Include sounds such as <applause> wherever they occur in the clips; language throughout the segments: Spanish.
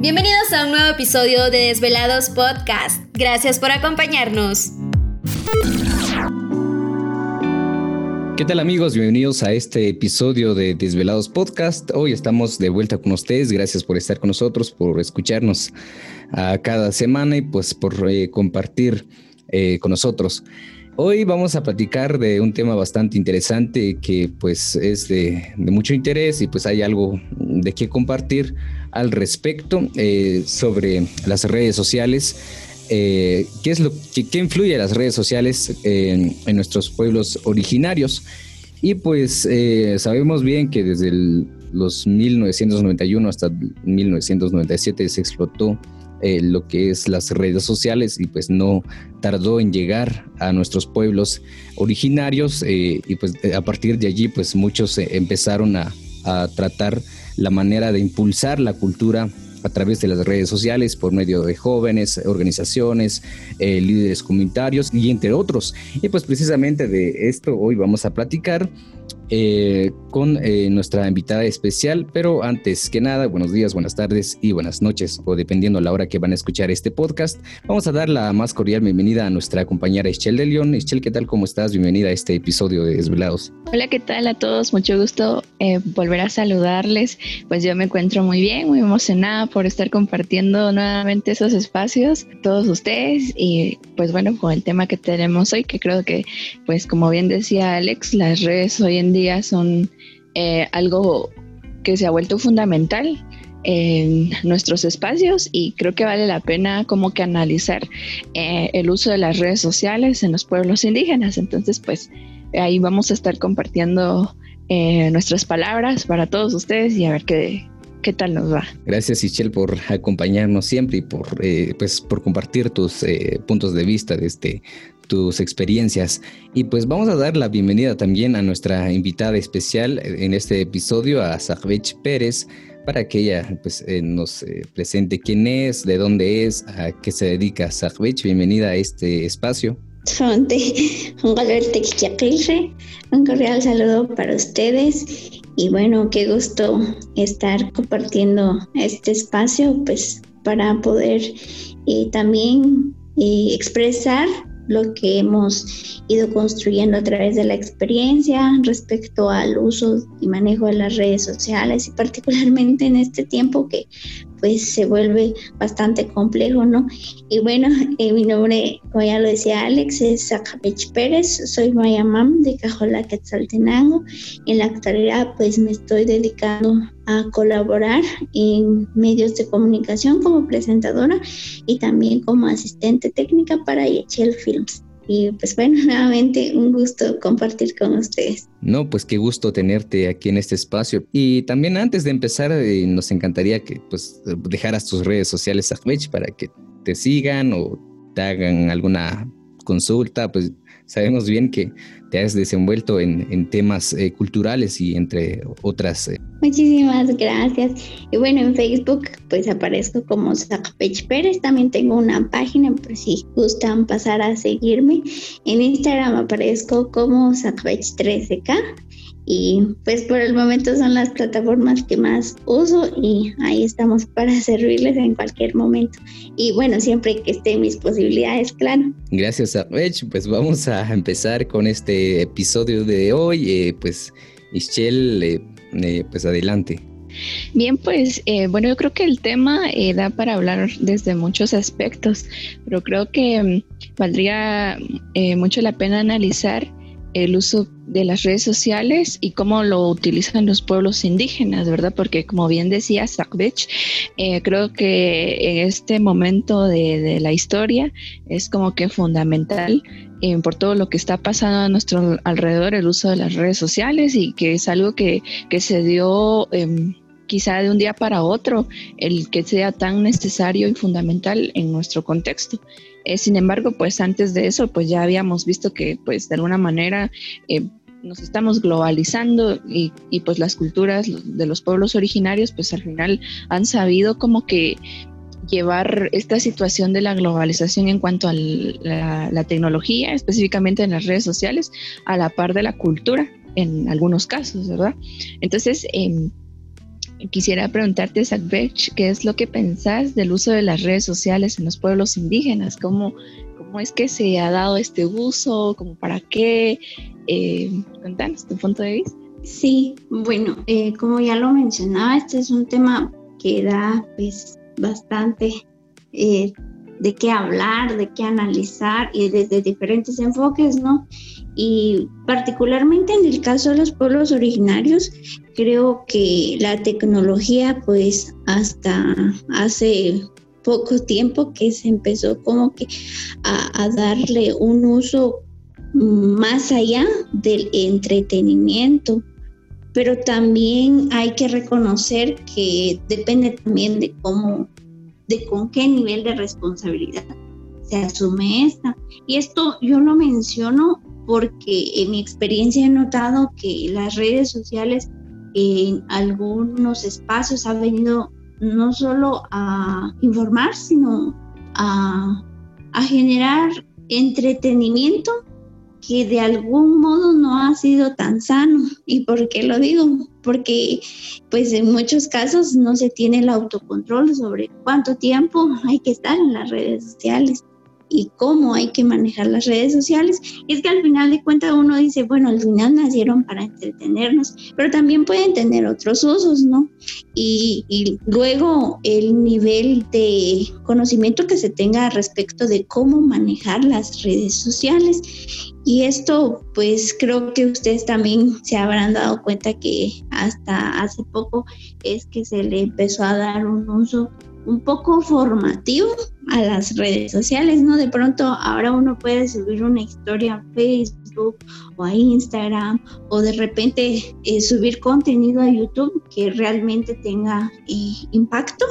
Bienvenidos a un nuevo episodio de Desvelados Podcast. Gracias por acompañarnos. ¿Qué tal amigos? Bienvenidos a este episodio de Desvelados Podcast. Hoy estamos de vuelta con ustedes. Gracias por estar con nosotros, por escucharnos a cada semana y pues por eh, compartir eh, con nosotros. Hoy vamos a platicar de un tema bastante interesante que pues es de, mucho interés y pues hay algo de qué compartir al respecto eh, sobre las redes sociales. Eh, ¿Qué es lo que influye las redes sociales en, nuestros pueblos originarios? Y pues eh, sabemos bien que desde los 1991 hasta 1997 se explotó lo que es las redes sociales y pues no tardó en llegar a nuestros pueblos originarios y pues a partir de allí pues muchos empezaron a, a tratar la manera de impulsar la cultura a través de las redes sociales por medio de jóvenes, organizaciones, eh, líderes comunitarios y entre otros. Y pues precisamente de esto hoy vamos a platicar eh, con eh, nuestra invitada especial, pero antes que nada, buenos días, buenas tardes y buenas noches, o dependiendo la hora que van a escuchar este podcast, vamos a dar la más cordial bienvenida a nuestra compañera Ischel de León. Ischel, ¿qué tal? ¿Cómo estás? Bienvenida a este episodio de Desvelados. Hola, ¿qué tal a todos? Mucho gusto eh, volver a saludarles. Pues yo me encuentro muy bien, muy emocionada por estar compartiendo nuevamente esos espacios, todos ustedes, y pues bueno, con el tema que tenemos hoy, que creo que, pues como bien decía Alex, las redes hoy en día son eh, algo que se ha vuelto fundamental en nuestros espacios y creo que vale la pena como que analizar eh, el uso de las redes sociales en los pueblos indígenas. Entonces, pues ahí vamos a estar compartiendo eh, nuestras palabras para todos ustedes y a ver qué, qué tal nos va. Gracias, Ichel, por acompañarnos siempre y por, pues, por compartir tus puntos de vista de este, tus experiencias. Y pues vamos a dar la bienvenida también a nuestra invitada especial en este episodio, a Sahvech Pérez, para que ella pues, eh, nos eh, presente quién es, de dónde es, a qué se dedica. Sahvech, bienvenida a este espacio. Un cordial saludo para ustedes y bueno, qué gusto estar compartiendo este espacio pues para poder eh, también expresar lo que hemos ido construyendo a través de la experiencia respecto al uso y manejo de las redes sociales y particularmente en este tiempo que pues se vuelve bastante complejo, ¿no? Y bueno, <laughs> eh, mi nombre, como ya lo decía Alex, es Zacapech Pérez, soy Mayamam de Cajola Quetzaltenango. En la actualidad pues me estoy dedicando a colaborar en medios de comunicación como presentadora y también como asistente técnica para Yechel Films. Y pues bueno, <laughs> nuevamente un gusto compartir con ustedes. No, pues qué gusto tenerte aquí en este espacio. Y también antes de empezar, eh, nos encantaría que pues dejaras tus redes sociales, Ahmed, para que te sigan o te hagan alguna consulta, pues sabemos bien que te has desenvuelto en, temas eh, culturales y entre otras. Eh. Muchísimas gracias. Y bueno, en Facebook pues aparezco como Zacapech Pérez. También tengo una página por si gustan pasar a seguirme. En Instagram aparezco como Zacapech 13K y pues por el momento son las plataformas que más uso y ahí estamos para <laughs> servirles en cualquier momento. Y bueno, siempre que estén mis posibilidades, claro. Gracias, Rech. Pues vamos a empezar con este episodio de hoy. Eh, pues, Ischel, eh, eh, pues adelante. Bien, pues bueno, yo creo que el tema da para hablar desde muchos aspectos, pero creo que mm, valdría mucho la pena analizar el uso de las redes sociales y cómo lo utilizan los pueblos indígenas, ¿verdad? Porque como bien decía Sakbech, eh, creo que en este momento de, la historia es como que fundamental eh, por todo lo que está pasando a nuestro alrededor el uso de las redes sociales y que es algo que, que se dio... Em, quizá de un día para otro el que sea tan necesario y fundamental en nuestro contexto. Eh, sin embargo, pues antes de eso, pues ya habíamos visto que pues de alguna manera eh, nos estamos globalizando y, pues las culturas de los pueblos originarios pues al final han sabido como que llevar esta situación de la globalización en cuanto a la, tecnología, específicamente en las redes sociales, a la par de la cultura en algunos casos, ¿verdad? Entonces, em, quisiera preguntarte, Zachbech, ¿qué es lo que pensás del uso de las redes sociales en los pueblos indígenas? ¿Cómo, cómo es que se ha dado este uso? ¿Cómo para qué? Eh, contanos tu punto de vista. Sí, bueno, eh, como ya lo mencionaba, este es un tema que da pues bastante eh, de qué hablar, de qué analizar y desde diferentes enfoques, ¿no? Y particularmente en el caso de los pueblos originarios, creo que la tecnología, pues hasta hace poco tiempo que se empezó como que a, a darle un uso más allá del entretenimiento, pero también hay que reconocer que depende también de cómo de con qué nivel de responsabilidad se asume esta. Y esto yo lo menciono porque en mi experiencia he notado que las redes sociales en algunos espacios han venido no solo a informar, sino a, a generar entretenimiento que de algún modo no ha sido tan sano. ¿Y por qué lo digo? Porque pues en muchos casos no se tiene el autocontrol sobre cuánto tiempo hay que estar en las redes sociales y cómo hay que manejar las redes sociales. es que al final de cuentas uno dice, bueno, al final nacieron para entretenernos, pero también pueden tener otros usos, ¿no? Y, y luego el nivel de conocimiento que se tenga respecto de cómo manejar las redes sociales. Y esto, pues creo que ustedes también se habrán dado cuenta que hasta hace poco es que se le empezó a dar un uso un poco formativo a las redes sociales, ¿no? De pronto ahora uno puede subir una historia a Facebook o a Instagram o de repente eh, subir contenido a YouTube que realmente tenga eh, impacto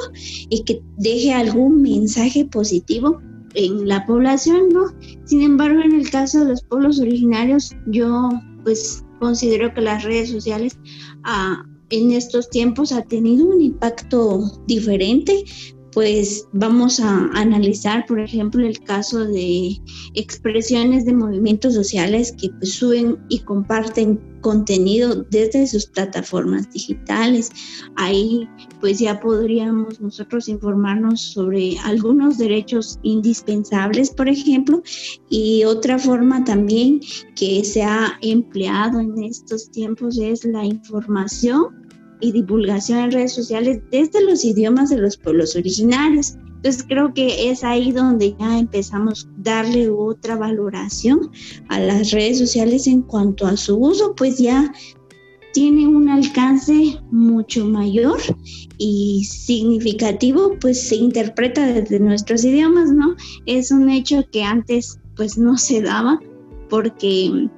y que deje algún mensaje positivo en la población, ¿no? Sin embargo, en el caso de los pueblos originarios, yo pues considero que las redes sociales ah, en estos tiempos ha tenido un impacto diferente, pues vamos a analizar, por ejemplo, el caso de expresiones de movimientos sociales que pues, suben y comparten contenido desde sus plataformas digitales. Ahí pues ya podríamos nosotros informarnos sobre algunos derechos indispensables, por ejemplo, y otra forma también que se ha empleado en estos tiempos es la información y divulgación en redes sociales desde los idiomas de los pueblos originarios. Entonces creo que es ahí donde ya empezamos a darle otra valoración a las redes sociales en cuanto a su uso, pues ya tiene un alcance mucho mayor y significativo, pues se interpreta desde nuestros idiomas, ¿no? Es un hecho que antes pues no se daba porque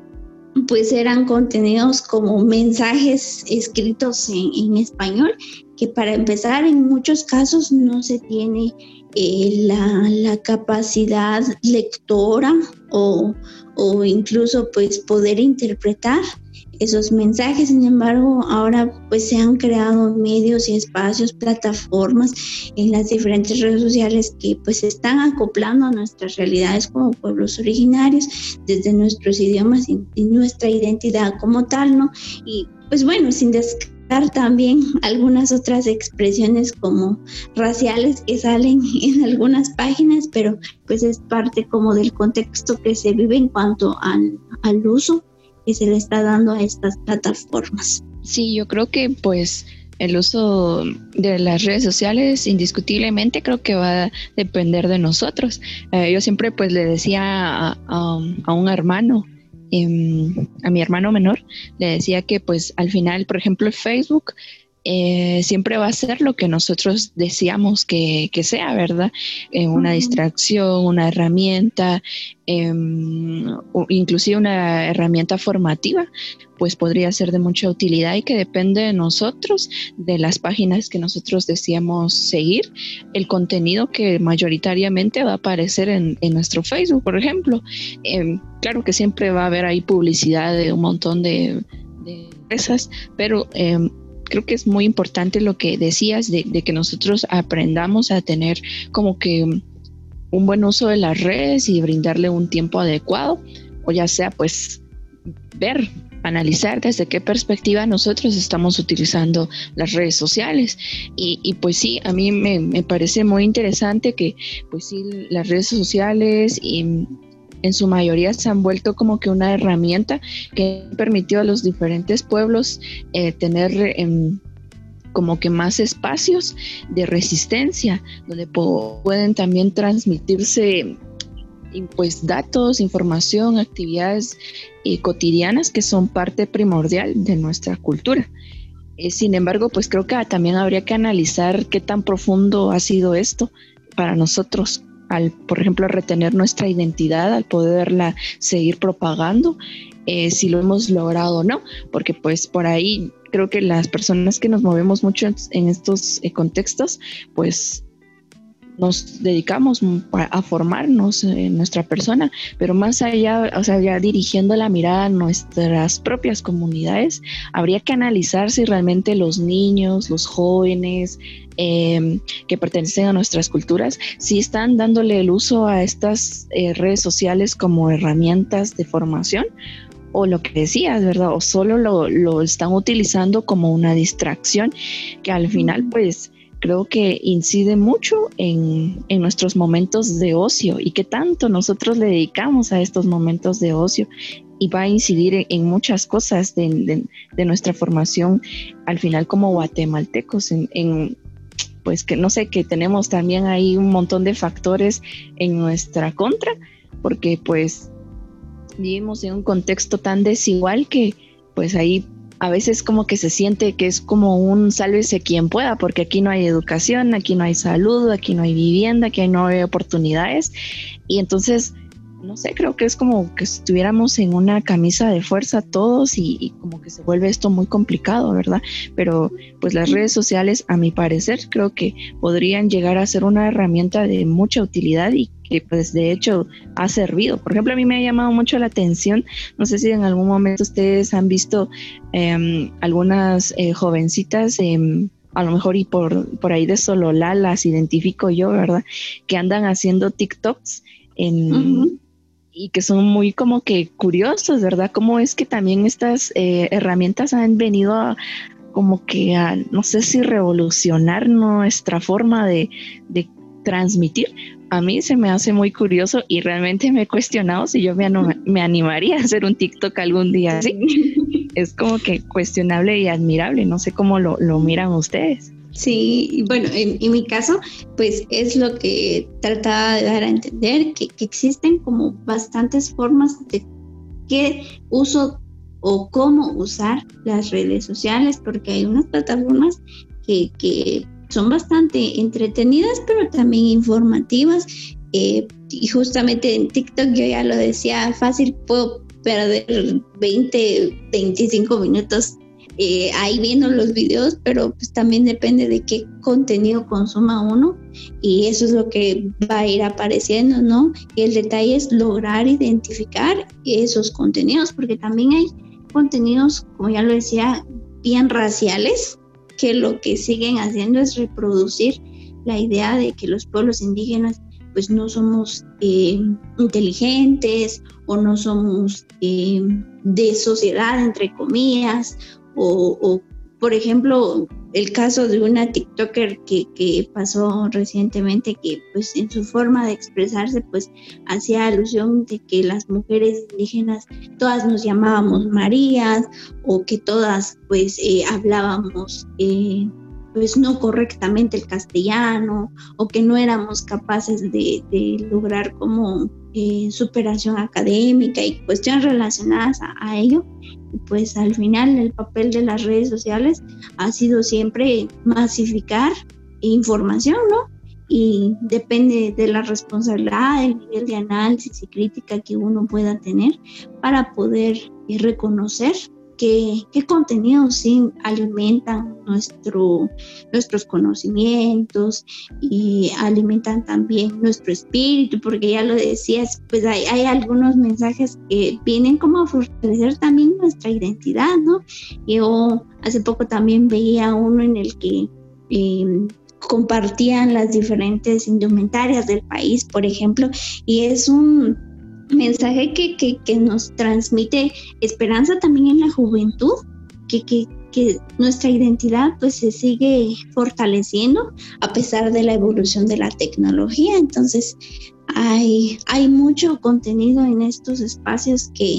pues eran contenidos como mensajes escritos en, español, que para empezar en muchos casos no se tiene eh, la, capacidad lectora o, o incluso pues poder interpretar esos mensajes. Sin embargo, ahora pues se han creado medios y espacios, plataformas en las diferentes redes sociales que pues se están acoplando a nuestras realidades como pueblos originarios, desde nuestros idiomas y, nuestra identidad como tal, ¿no? Y pues bueno, sin descartar también <laughs> algunas otras expresiones como raciales que salen <laughs> en algunas páginas, pero pues es parte como del contexto que se vive en cuanto al, al uso que se le está dando a estas plataformas. Sí, yo creo que pues el uso de las redes sociales indiscutiblemente creo que va a depender de nosotros. Eh, yo siempre pues le decía a, un hermano, em, a mi hermano menor, le decía que pues al final, por ejemplo, Facebook eh, siempre va a ser lo que nosotros deseamos que, sea, ¿verdad? Eh, una distracción, una herramienta, em, inclusive una herramienta formativa, pues podría ser de mucha utilidad y que depende de nosotros, de las páginas que nosotros deseamos seguir, el contenido que mayoritariamente va a aparecer en, nuestro Facebook, por ejemplo. Em, claro que siempre va a haber ahí publicidad de un montón de, de empresas, pero em, creo que es muy importante lo que decías de, que nosotros aprendamos a tener como que un buen uso de las redes y brindarle un tiempo adecuado, o ya sea pues ver analizar desde qué perspectiva nosotros estamos utilizando las redes sociales. Y, pues sí, a mí me, parece muy interesante que pues sí, las redes sociales y en su mayoría se han vuelto como que una herramienta que permitió a los diferentes pueblos eh, tener... Em, como que más espacios de resistencia, donde pueden también transmitirse pues datos, información, actividades eh, cotidianas que son parte primordial de nuestra cultura. Eh, sin embargo, pues creo que también habría que analizar qué tan profundo ha sido esto para nosotros al, por ejemplo, retener nuestra identidad, al poderla seguir propagando, eh, si lo hemos logrado o no, porque pues por ahí creo que las personas que nos movemos mucho en estos contextos, pues nos dedicamos a formarnos en nuestra persona, pero más allá, o sea, ya dirigiendo la mirada a nuestras propias comunidades, habría que analizar si realmente los niños, los jóvenes em, que pertenecen a nuestras culturas, si están dándole el uso a estas eh, redes sociales como herramientas de formación o lo que decías, ¿verdad? O solo lo, lo están utilizando como una distracción que al final pues creo que incide mucho en, nuestros momentos de ocio y que tanto nosotros le dedicamos a estos momentos de ocio. Y va a incidir en, muchas cosas de, nuestra formación al final como guatemaltecos, en, pues que no sé, que tenemos también ahí un montón de factores en nuestra contra, porque pues vivimos en un contexto tan desigual que pues ahí a veces como que se siente que es como un sálvese quien pueda, porque aquí no hay educación, aquí no hay salud, aquí no hay vivienda, aquí no hay oportunidades. Y entonces, no sé, creo que es como que estuviéramos en una camisa de fuerza todos y, como que se vuelve esto muy complicado, ¿verdad? Pero pues las redes sociales, a mi parecer, creo que podrían llegar a ser una herramienta de mucha utilidad y que pues de hecho ha servido. Por ejemplo, a mí me ha llamado mucho la atención, no sé si en algún momento ustedes han visto em, algunas eh, jovencitas, em, a lo mejor y por, por ahí de Sololá las identifico yo, ¿verdad? Que andan haciendo TikToks en... Y que son muy como que curiosos, ¿verdad? Cómo es que también estas eh, herramientas han venido a, como que a, no sé si revolucionar nuestra forma de, de transmitir, a mí se me hace muy curioso y realmente me he cuestionado si yo me, me animaría a hacer un TikTok algún día así. es como que cuestionable y admirable, no sé cómo lo, miran ustedes. Sí, bueno, en, mi caso, pues es lo que trataba de dar a entender, que, existen como bastantes formas de qué uso o cómo usar las redes sociales, porque hay unas plataformas que, que son bastante entretenidas, pero también informativas. Eh, y justamente en TikTok yo ya lo decía, fácil puedo perder 20, 25 minutos eh, ahí viendo los videos, pero pues también depende de qué contenido consuma uno y eso es lo que va a ir apareciendo, ¿no? Y el detalle es lograr identificar esos contenidos, porque también hay contenidos, como ya lo decía, bien raciales, que lo que siguen haciendo es reproducir la idea de que los pueblos indígenas pues no somos eh, inteligentes o no somos eh, de sociedad, entre comillas, o, por ejemplo, el caso de una TikToker que, que, pasó recientemente que pues en su forma de expresarse pues hacía alusión de que las mujeres indígenas todas nos llamábamos Marías o que todas pues eh, hablábamos eh, pues no correctamente el castellano o que no éramos capaces de, lograr como eh, superación académica y cuestiones relacionadas a, ello, pues al final el papel de las redes sociales ha sido siempre masificar información, ¿no? Y depende de la responsabilidad, del nivel de análisis y crítica que uno pueda tener para poder eh, reconocer qué, contenidos sí alimentan nuestro, nuestros conocimientos y alimentan también nuestro espíritu, porque ya lo decías, pues hay, algunos mensajes que vienen como a fortalecer también nuestra identidad, ¿no? Yo hace poco también veía uno en el que... Em, compartían las diferentes indumentarias del país, por ejemplo, y es un mensaje que, que, nos transmite esperanza también en la juventud, que, que, que nuestra identidad pues se sigue fortaleciendo a pesar de la evolución de la tecnología. Entonces hay, hay mucho contenido en estos espacios que,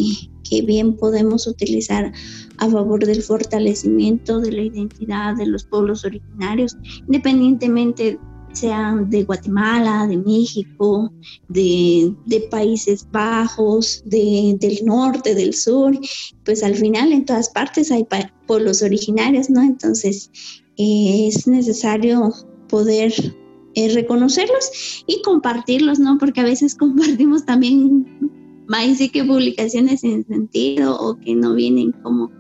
que bien podemos utilizar a favor del fortalecimiento de la identidad de los pueblos originarios, independientemente sean de Guatemala, de México, de, Países Bajos, de, del norte, del sur, pues al final en todas partes hay pueblos originarios, ¿no? Entonces eh, es necesario poder eh, reconocerlos y compartirlos, ¿no? Porque a veces <laughs> compartimos también más sí que publicaciones sin sentido o que no vienen como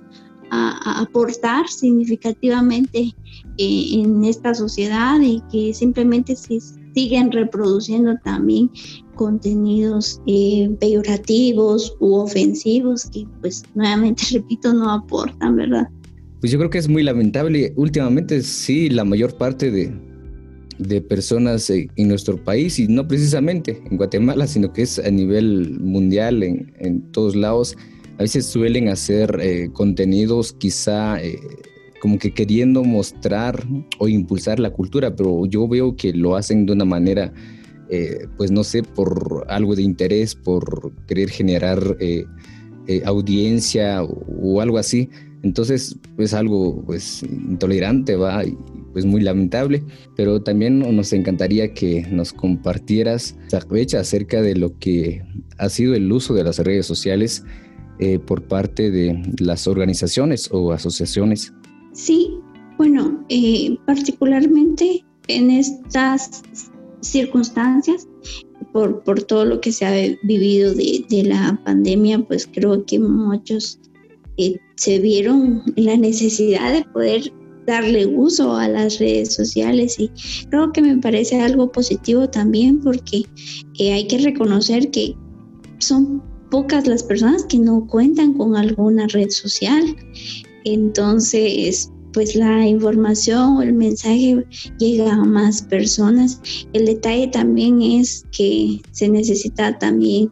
a, aportar significativamente eh, en esta sociedad y que simplemente se siguen reproduciendo también contenidos eh, peyorativos u ofensivos que pues nuevamente <laughs> repito no aportan, ¿verdad? Pues yo creo que es muy lamentable. Últimamente sí, la mayor parte de, de personas en nuestro país y no precisamente en Guatemala, sino que es a nivel mundial en, en todos lados a veces suelen hacer eh, contenidos quizá eh, como que queriendo mostrar o impulsar la cultura, pero yo veo que lo hacen de una manera, eh, pues no sé, por algo de interés, por querer generar audiencia o, algo así. Entonces es algo pues intolerante, va, y pues muy lamentable, pero también nos encantaría que nos compartieras fecha acerca de lo que ha sido el uso de las redes sociales eh, por parte de las organizaciones o asociaciones? Sí, bueno, eh, particularmente en estas circunstancias, por, por, todo lo que se ha vivido de, de la pandemia, pues creo que muchos eh, se vieron la necesidad de poder darle uso a las redes sociales y creo que me parece algo positivo también porque hay que reconocer que son pocas las personas que no cuentan con alguna red social. Entonces, pues la información o el mensaje llega a más personas. El detalle también es que se necesita también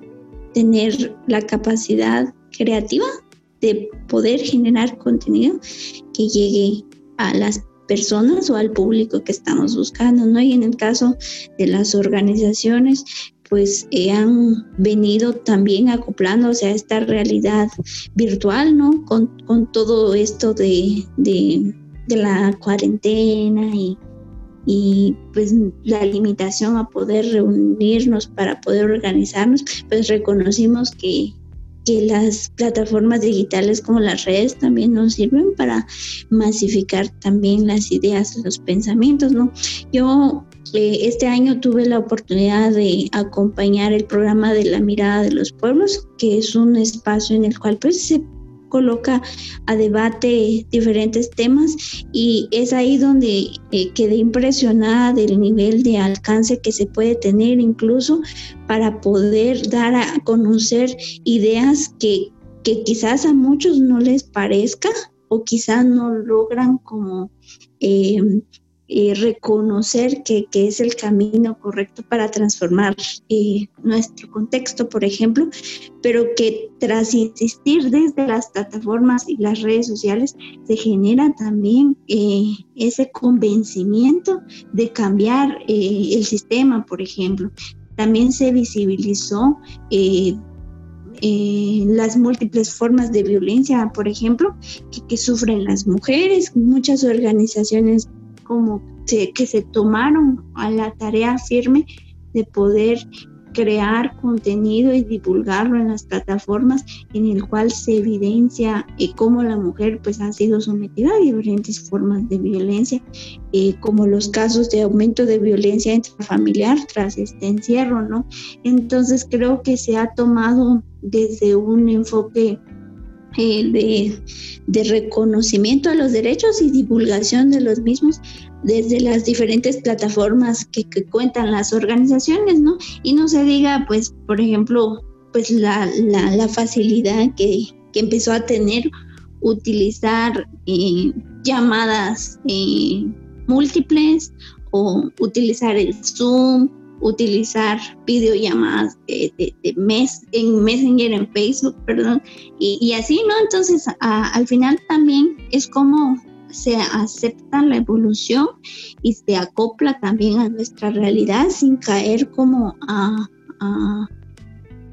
tener la capacidad creativa de poder generar contenido que llegue a las personas o al público que estamos buscando, ¿no? Y en el caso de las organizaciones, pues eh, han venido también acoplándose a esta realidad virtual, ¿no? Con, todo esto de, la cuarentena y, y pues la limitación a poder reunirnos para poder organizarnos, pues reconocimos que, que las plataformas digitales como las redes también nos sirven para masificar también las ideas, los pensamientos, ¿no? Yo este año tuve la oportunidad de acompañar el programa de la mirada de los pueblos, que es un espacio en el cual pues se coloca a debate diferentes temas y es ahí donde eh, quedé impresionada del nivel de alcance que se puede tener incluso para poder dar a conocer ideas que, que quizás a muchos no les parezca o quizás no logran como eh, eh, reconocer que, es el camino correcto para transformar eh, nuestro contexto, por ejemplo, pero que tras insistir desde las plataformas y las redes sociales se genera también eh, ese convencimiento de cambiar el sistema, por ejemplo. También se visibilizó las múltiples formas de violencia, por ejemplo, que, que, sufren las mujeres. Muchas organizaciones como que se tomaron a la tarea firme de poder crear contenido y divulgarlo en las plataformas en el cual se evidencia eh, cómo la mujer pues ha sido sometida a diferentes formas de violencia eh, como los casos de aumento de violencia intrafamiliar tras este encierro no entonces creo que se ha tomado desde un enfoque eh, de, reconocimiento a los derechos y divulgación de los mismos desde las diferentes plataformas que, cuentan las organizaciones, ¿no? Y no se diga, pues, por ejemplo, pues la, la, facilidad que, que, empezó a tener utilizar eh, llamadas eh, múltiples o utilizar el Zoom utilizar videollamadas de, mes, en Messenger, en Facebook, perdón, y, así, ¿no? Entonces, al final también es como se acepta la evolución y se acopla también a nuestra realidad sin caer como a,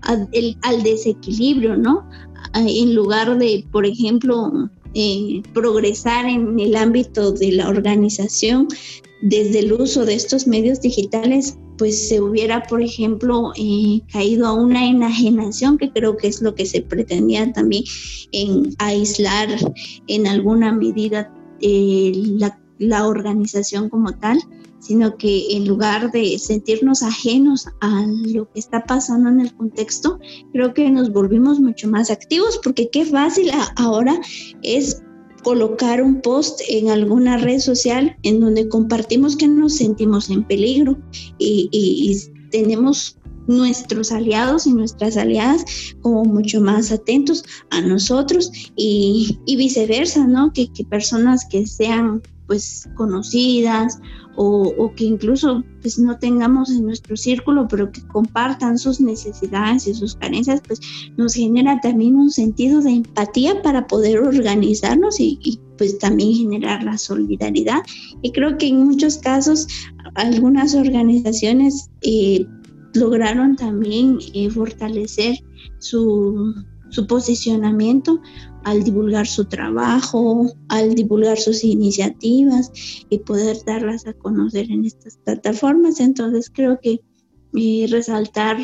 al desequilibrio, ¿no? En lugar de, por ejemplo, eh, progresar en el ámbito de la organización desde el uso de estos medios digitales, pues se hubiera, por ejemplo, eh, caído a una enajenación, que creo que es lo que se pretendía también en aislar en alguna medida eh, la, la organización como tal, sino que en lugar de sentirnos ajenos a lo que está pasando en el contexto, creo que nos volvimos mucho más activos, porque qué fácil ahora es colocar un post en alguna red social en donde compartimos que nos sentimos en peligro y, tenemos nuestros aliados y nuestras aliadas como mucho más atentos a nosotros y, viceversa, ¿no? Que, que, personas que sean pues conocidas o, que incluso pues no tengamos en nuestro círculo, pero que compartan sus necesidades y sus carencias, pues nos genera también un sentido de empatía para poder organizarnos y, pues también generar la solidaridad. Y creo que en muchos casos algunas organizaciones eh, lograron también eh, fortalecer su, su posicionamiento al divulgar su trabajo, al divulgar sus iniciativas y poder darlas a conocer en estas plataformas. Entonces creo que eh, resaltar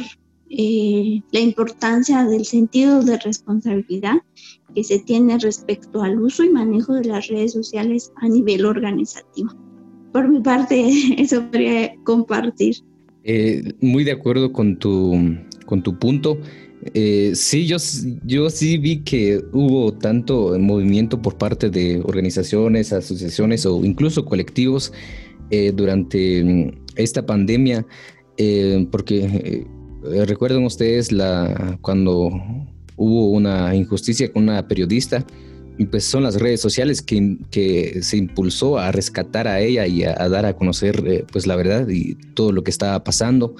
eh, la importancia del sentido de responsabilidad que se tiene respecto al uso y manejo de las redes sociales a nivel organizativo. Por mi parte, <laughs> eso quería compartir. Eh, muy de acuerdo con tu, con tu punto. Eh, sí, yo, yo sí vi que hubo tanto movimiento por parte de organizaciones, asociaciones o incluso colectivos eh, durante mm, esta pandemia, eh, porque recuerdan ustedes la, cuando hubo una injusticia con una periodista, y pues son las redes sociales que, que, se impulsó a rescatar a ella y a, dar a conocer pues la verdad y todo lo que estaba pasando.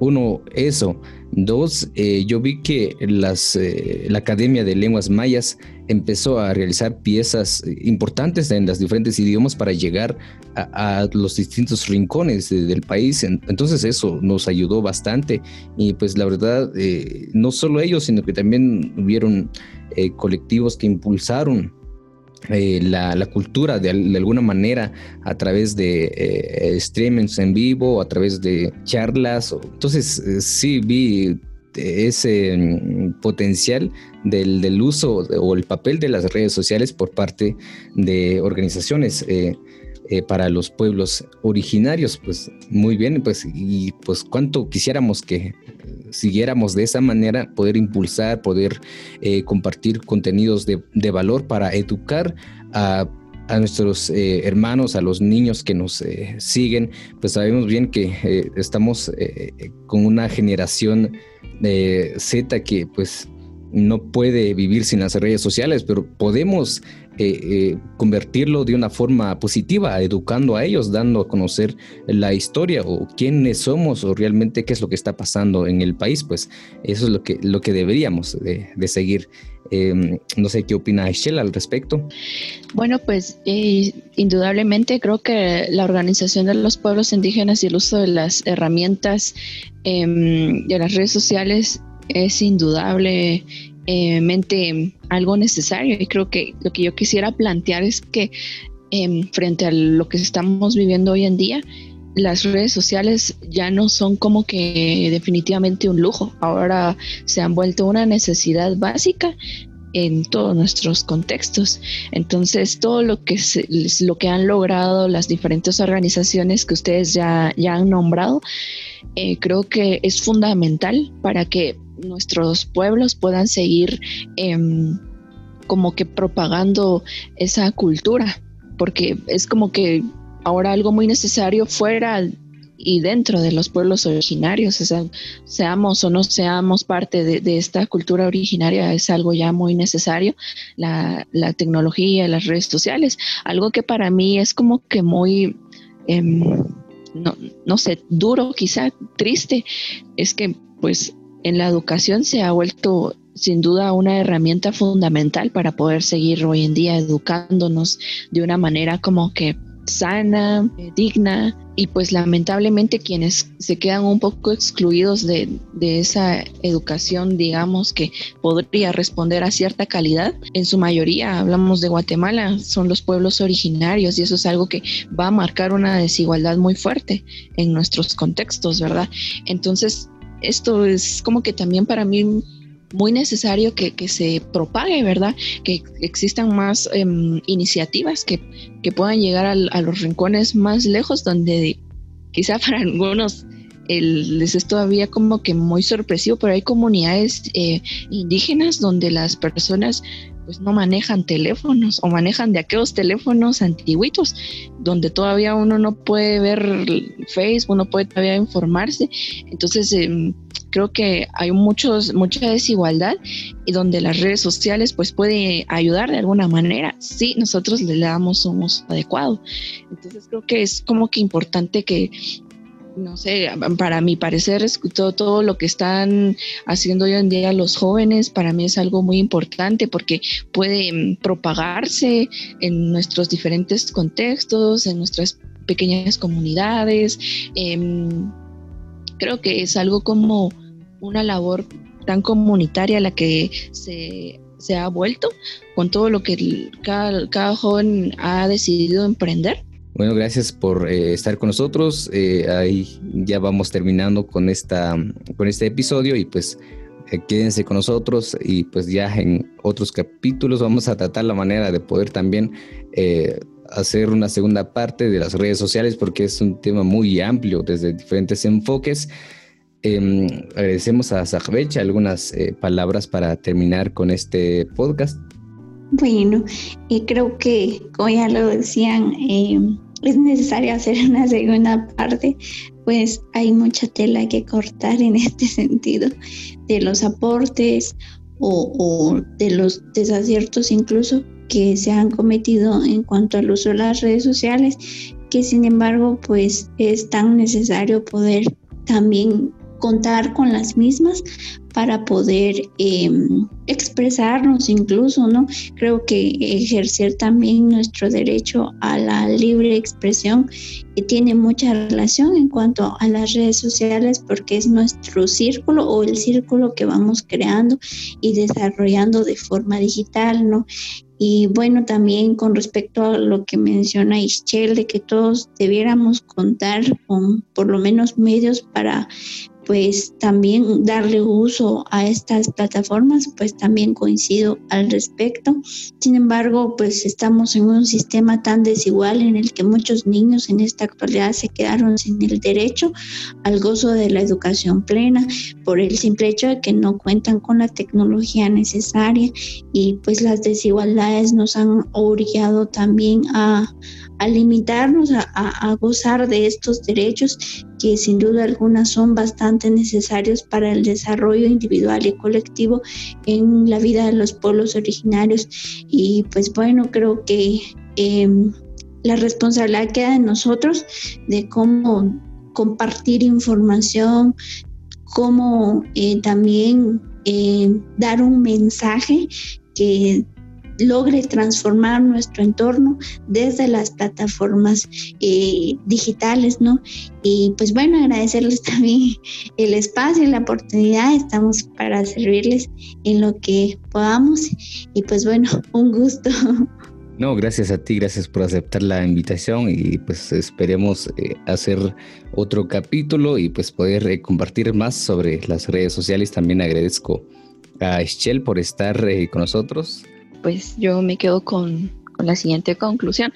Uno, eso. Dos, eh, yo vi que las, eh, la Academia de Lenguas Mayas empezó a realizar piezas importantes en los diferentes idiomas para llegar a, los distintos rincones del país. Entonces eso nos ayudó bastante y pues la verdad, eh, no solo ellos, sino que también hubieron colectivos que impulsaron eh, la, cultura de, alguna manera a través de eh, streamings en vivo, a través de charlas. Entonces, eh, sí vi ese mm, potencial del, uso o el papel de las redes sociales por parte de organizaciones. para los pueblos originarios, pues muy bien, pues y pues cuánto quisiéramos que siguiéramos de esa manera, poder impulsar, poder eh, compartir contenidos de, valor para educar a, nuestros eh, hermanos, a los niños que nos eh, siguen, pues sabemos bien que estamos con una generación Z que pues no puede vivir sin las redes sociales, pero podemos eh, eh, convertirlo de una forma positiva, educando a ellos, dando a conocer la historia o quiénes somos o realmente qué es lo que está pasando en el país, pues eso es lo que, lo que deberíamos de, seguir. Em, no sé qué opina Shell al respecto. Bueno, pues eh, indudablemente creo que la organización de los pueblos indígenas y el uso de las herramientas em, de las redes sociales es indudablemente algo necesario y creo que lo que yo quisiera plantear es que em, frente a lo que estamos viviendo hoy en día, las redes sociales ya no son como que definitivamente un lujo, ahora se han vuelto una necesidad básica en todos nuestros contextos. Entonces, todo lo que, lo que han logrado las diferentes organizaciones que ustedes ya, ya han nombrado, eh, creo que es fundamental para que nuestros pueblos puedan seguir em, como que propagando esa cultura, porque es como que ahora algo muy necesario fuera y dentro de los pueblos originarios, o sea, seamos o no seamos parte de, esta cultura originaria, es algo ya muy necesario, la, la, tecnología, las redes sociales, algo que para mí es como que muy... Em, no, no sé, duro quizá, triste, es que pues en la educación se ha vuelto sin duda una herramienta fundamental para poder seguir hoy en día educándonos de una manera como que sana, digna y pues lamentablemente quienes se quedan un poco excluidos de, de, esa educación, digamos, que podría responder a cierta calidad, en su mayoría, hablamos de Guatemala, son los pueblos originarios y eso es algo que va a marcar una desigualdad muy fuerte en nuestros contextos, ¿verdad? Entonces, esto es como que también para mí muy necesario que, se propague, ¿verdad? Que existan más em, iniciativas que, puedan llegar a los rincones más lejos, donde quizá <laughs> para algunos les es todavía como que muy sorpresivo, pero hay comunidades eh, indígenas donde las personas pues no manejan teléfonos o manejan de aquellos teléfonos antiguitos donde todavía uno no puede ver Facebook, no puede todavía informarse. Entonces, em, creo que hay muchos, mucha desigualdad y donde las redes sociales pues puede ayudar de alguna manera si nosotros le damos un uso adecuado. Entonces creo que es como que importante que no sé, para mi parecer, todo, todo lo que están haciendo hoy en día los jóvenes, para mí es algo muy importante porque puede mm, propagarse en nuestros diferentes contextos, en nuestras pequeñas comunidades. Em, creo que es algo como una labor tan comunitaria la que se, ha vuelto con todo lo que cada, joven ha decidido emprender. Bueno, gracias por eh, estar con nosotros. Eh, ahí ya vamos terminando con, esta, con este episodio y pues eh, quédense con nosotros y pues ya en otros capítulos vamos a tratar la manera de poder también hacer una segunda parte de las redes sociales porque es un tema muy amplio desde diferentes enfoques. Em, agradecemos a Zahbech algunas eh, palabras para terminar con este podcast. Bueno, creo que, como ya lo decían, em, es necesario hacer <laughs> una segunda parte, pues hay mucha tela que cortar en <laughs> este sentido de los aportes o, o de los desaciertos incluso que se han cometido en cuanto al uso de las redes sociales, que sin embargo pues es tan necesario poder también contar con las mismas para poder em, expresarnos incluso, ¿no? Creo que ejercer también nuestro derecho a la libre expresión que tiene mucha relación en cuanto a las redes sociales porque es nuestro círculo o el círculo que vamos creando y desarrollando de forma digital, ¿no? Y bueno, también con respecto a lo que menciona Ischel, de que todos debiéramos contar con por lo menos medios para pues también darle uso a estas plataformas, pues también coincido al respecto. Sin embargo, pues estamos en un sistema tan desigual en el que muchos niños en esta actualidad se quedaron sin el derecho al gozo de la educación plena por el simple hecho de que no cuentan con la tecnología necesaria y pues las desigualdades nos han orillado también a, a limitarnos a, gozar de estos derechos que sin duda alguna son bastante necesarios para el desarrollo individual y colectivo en la vida de los pueblos originarios. Y pues bueno, creo que em, la responsabilidad queda en nosotros de cómo compartir información, cómo eh, también eh, dar un mensaje que logre transformar nuestro entorno desde las plataformas eh, digitales, ¿no? Y pues bueno, agradecerles <laughs> también el espacio y la oportunidad. Estamos para servirles en lo que podamos. Y pues bueno, <laughs> un gusto. No, gracias a ti, gracias por aceptar la invitación y pues esperemos eh, hacer otro capítulo y pues poder eh, compartir más sobre las redes sociales. También agradezco a Shell por estar con nosotros pues yo me quedo con, la siguiente conclusión.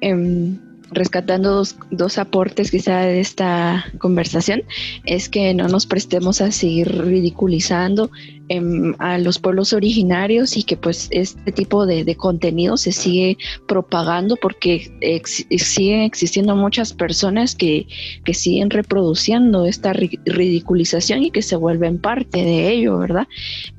Em, rescatando dos, aportes quizá de esta conversación, es que no nos prestemos a seguir ridiculizando em, a los pueblos originarios y que pues este tipo de, contenido se sigue propagando porque siguen existiendo muchas personas que, que siguen reproduciendo esta ridiculización y que se vuelven parte de ello, ¿verdad?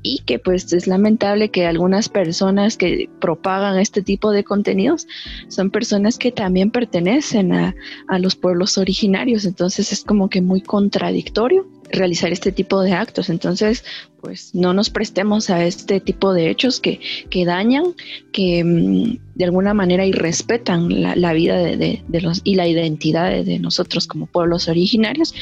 Y que pues es lamentable que algunas personas que propagan este tipo de contenidos son personas que también pertenecen a, a los pueblos originarios, entonces es como que muy contradictorio realizar este tipo de actos. Entonces, pues no nos prestemos a este tipo de hechos que, que dañan, que mm, de alguna manera irrespetan la, la vida de, de, los y la identidad de, nosotros como pueblos originarios.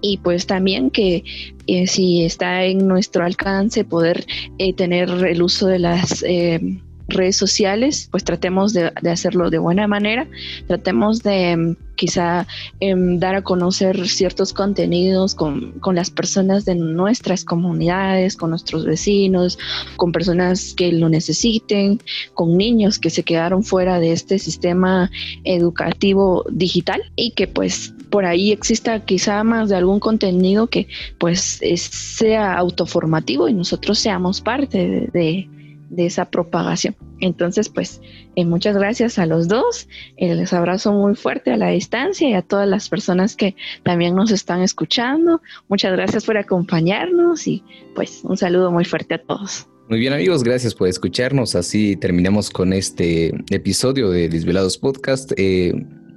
Y pues también que eh, si está en nuestro alcance poder eh, tener el uso de las... Eh, redes sociales, pues tratemos de, hacerlo de buena manera, tratemos de mm, quizá em, dar a conocer ciertos contenidos con, con, las personas de nuestras comunidades, con nuestros vecinos, con personas que lo necesiten, con niños que se quedaron fuera de este sistema educativo digital y que pues por ahí exista quizá más de algún contenido que pues sea autoformativo y nosotros seamos parte de esa propagación. Entonces, pues, eh, muchas gracias a los dos. Eh, les abrazo muy fuerte a la distancia y a todas las personas que también nos están escuchando. Muchas gracias por acompañarnos y pues un saludo muy fuerte a todos. Muy bien amigos, gracias por escucharnos. Así terminamos con este episodio de Desvelados Podcast. Eh,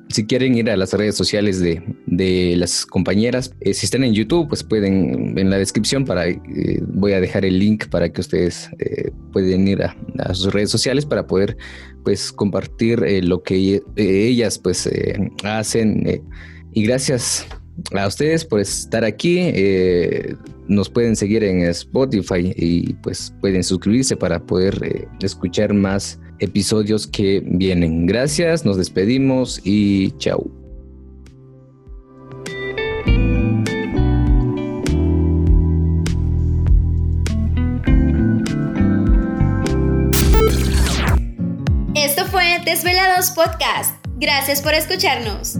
si quieren ir a las redes sociales de, de las compañeras, eh, si están en YouTube, pues pueden, en la descripción para, eh, voy a dejar el link para que ustedes eh, pueden ir a, sus redes sociales para poder pues compartir lo que ellas pues hacen. y gracias a ustedes por estar aquí. nos pueden seguir en Spotify y pues pueden suscribirse para poder escuchar más episodios que vienen. Gracias, nos despedimos y chao. Esto fue Desvelados Podcast. Gracias por escucharnos.